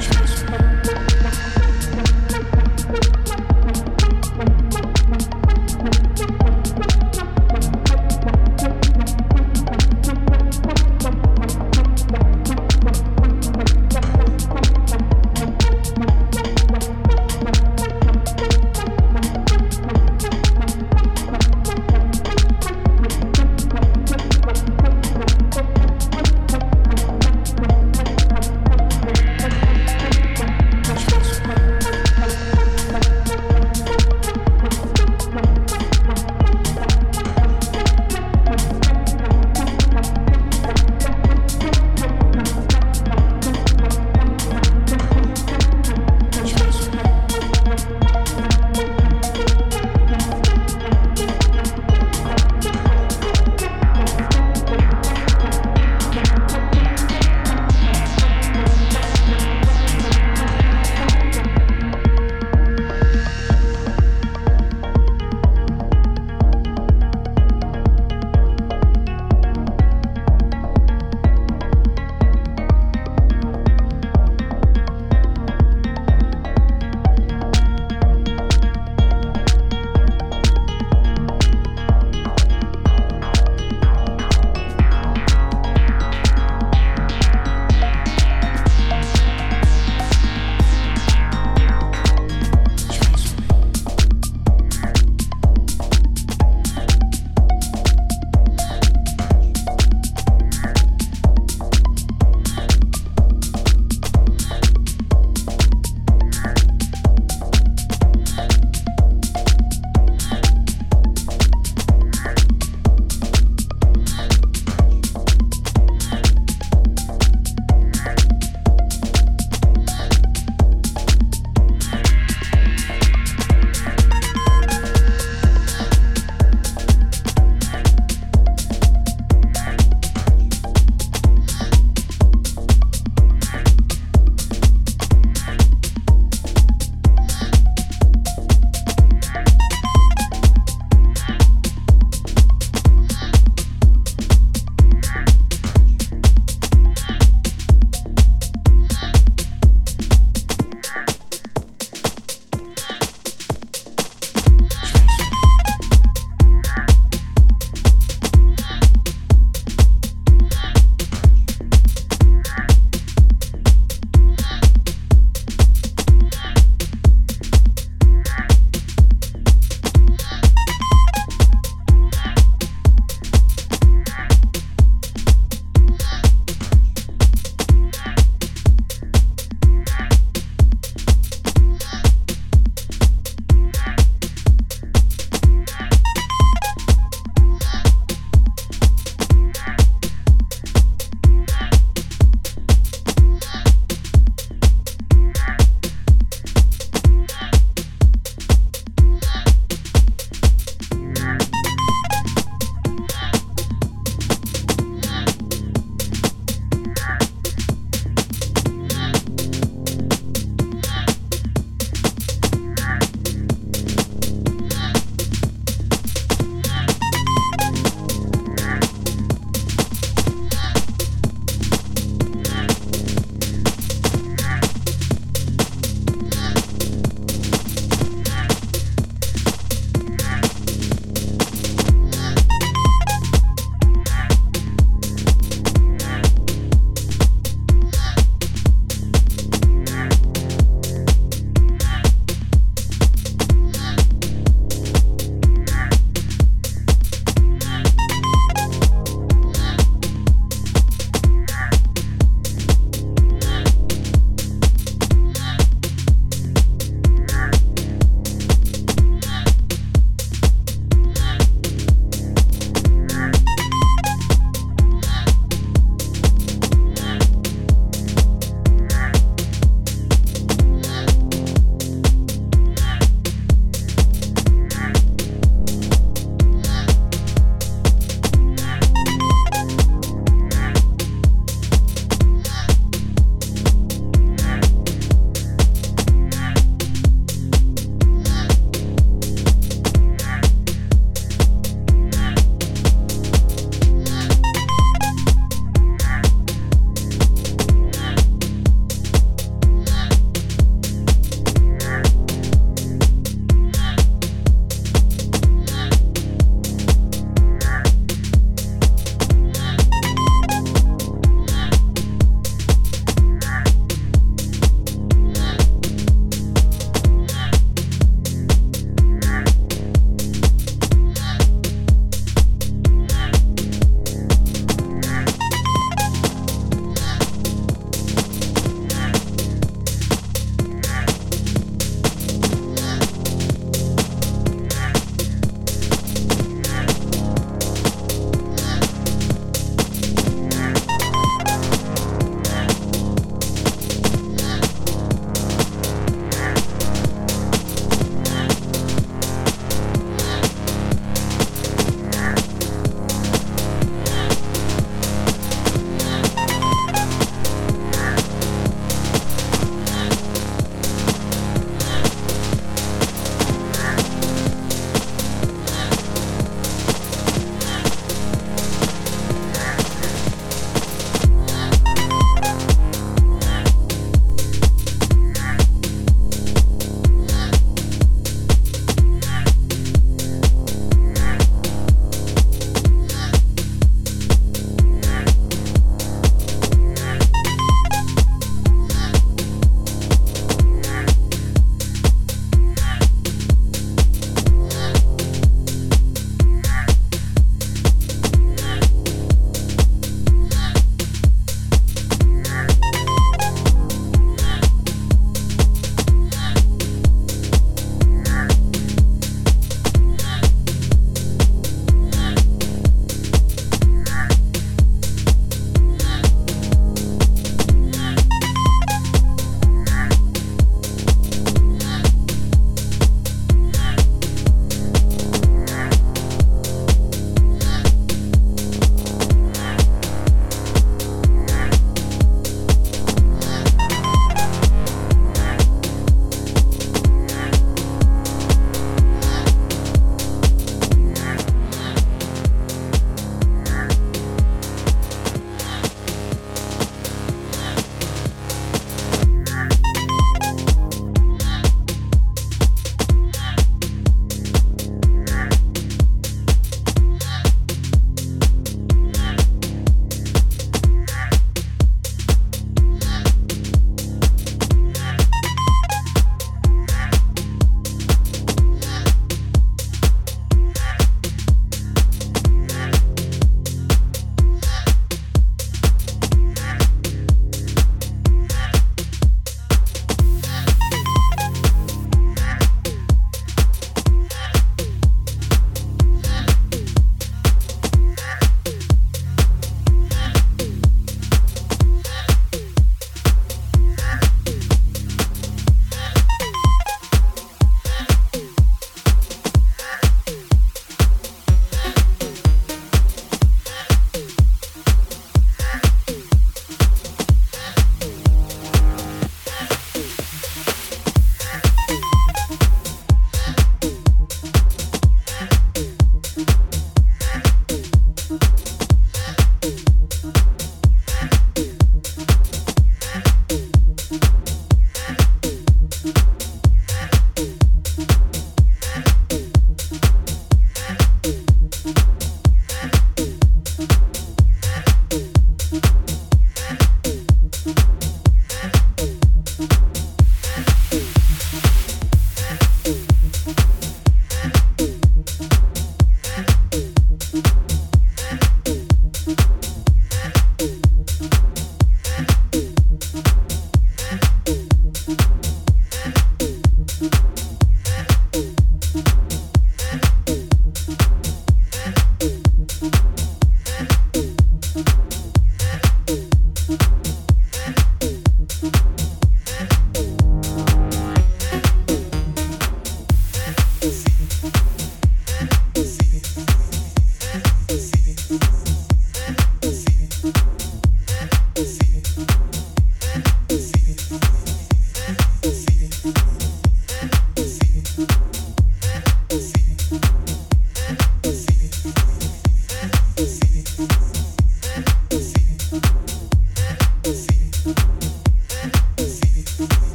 touch, touch.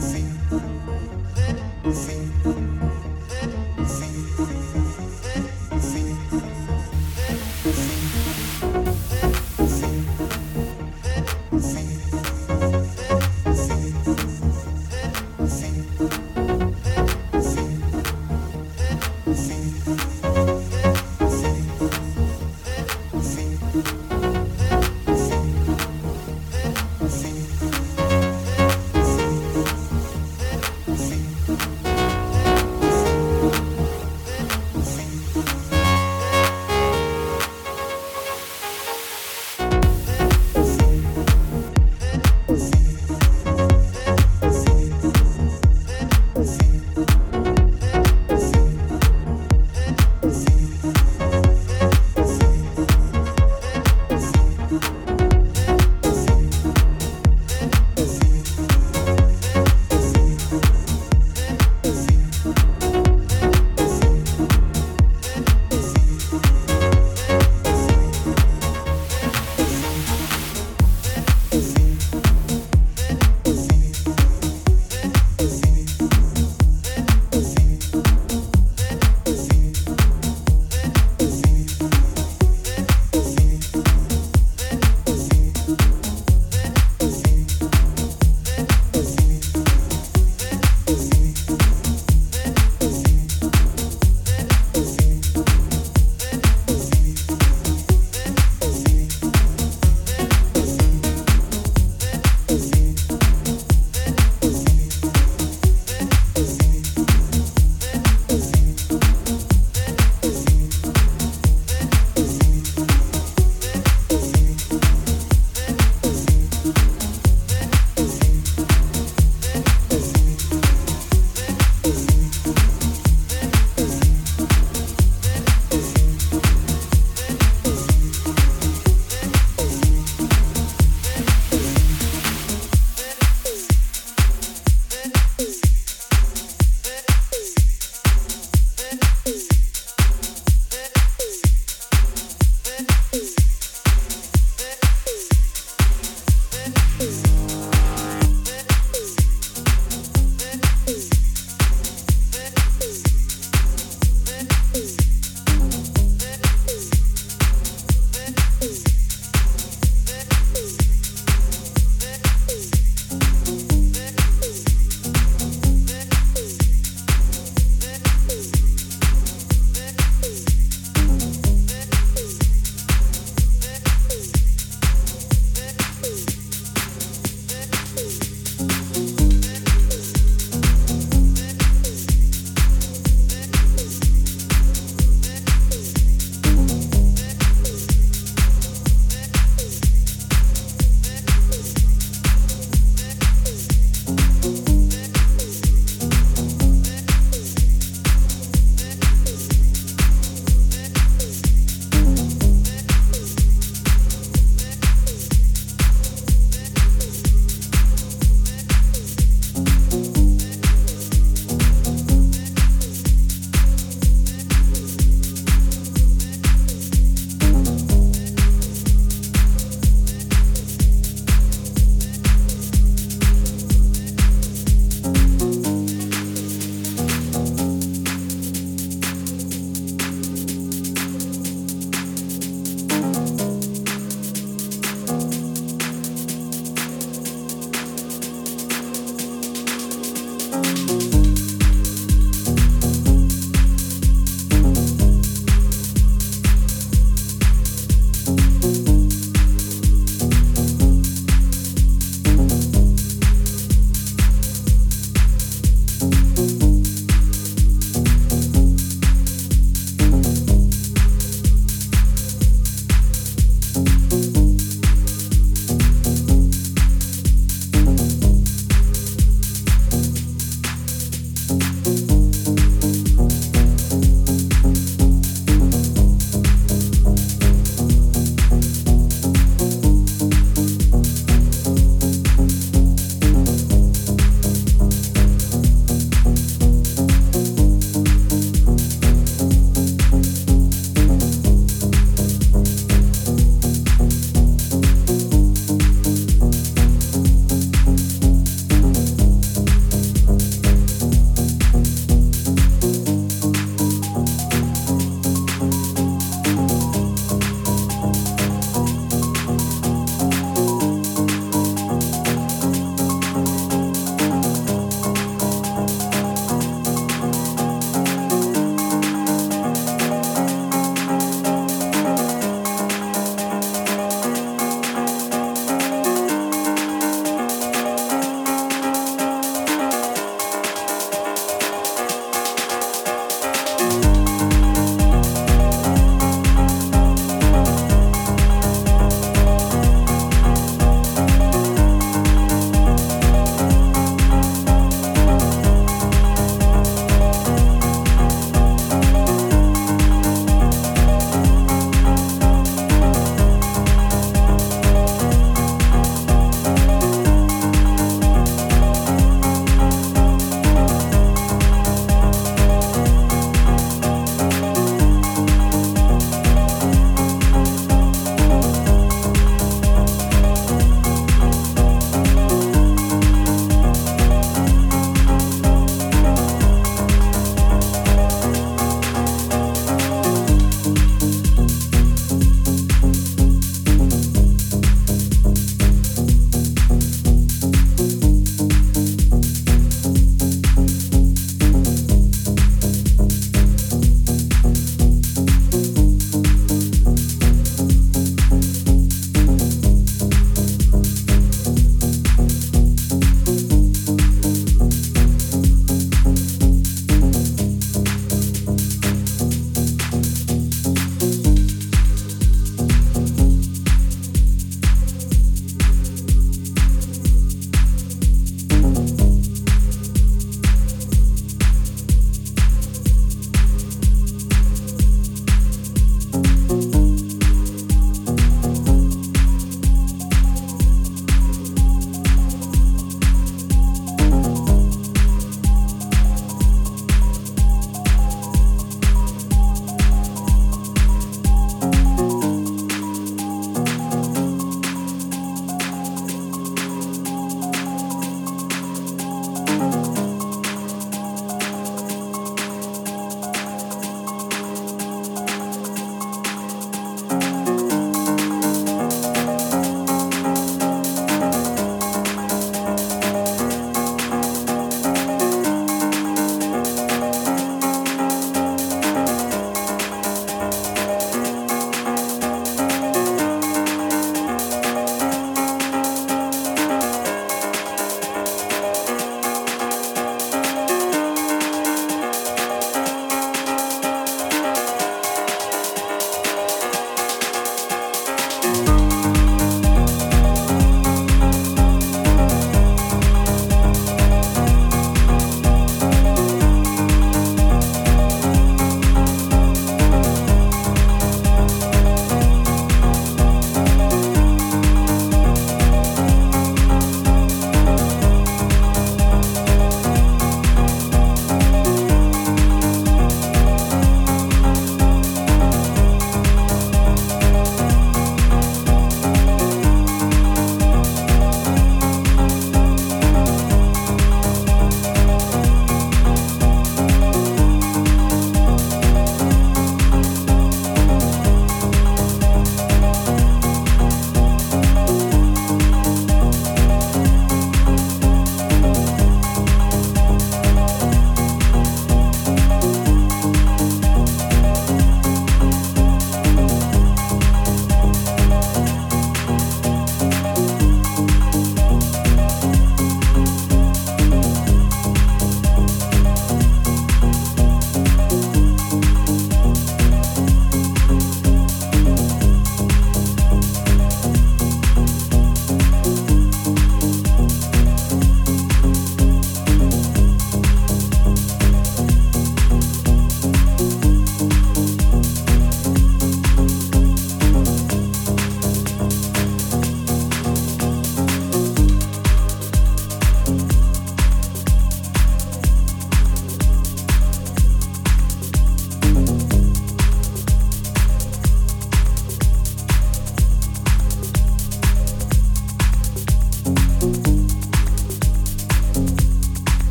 sin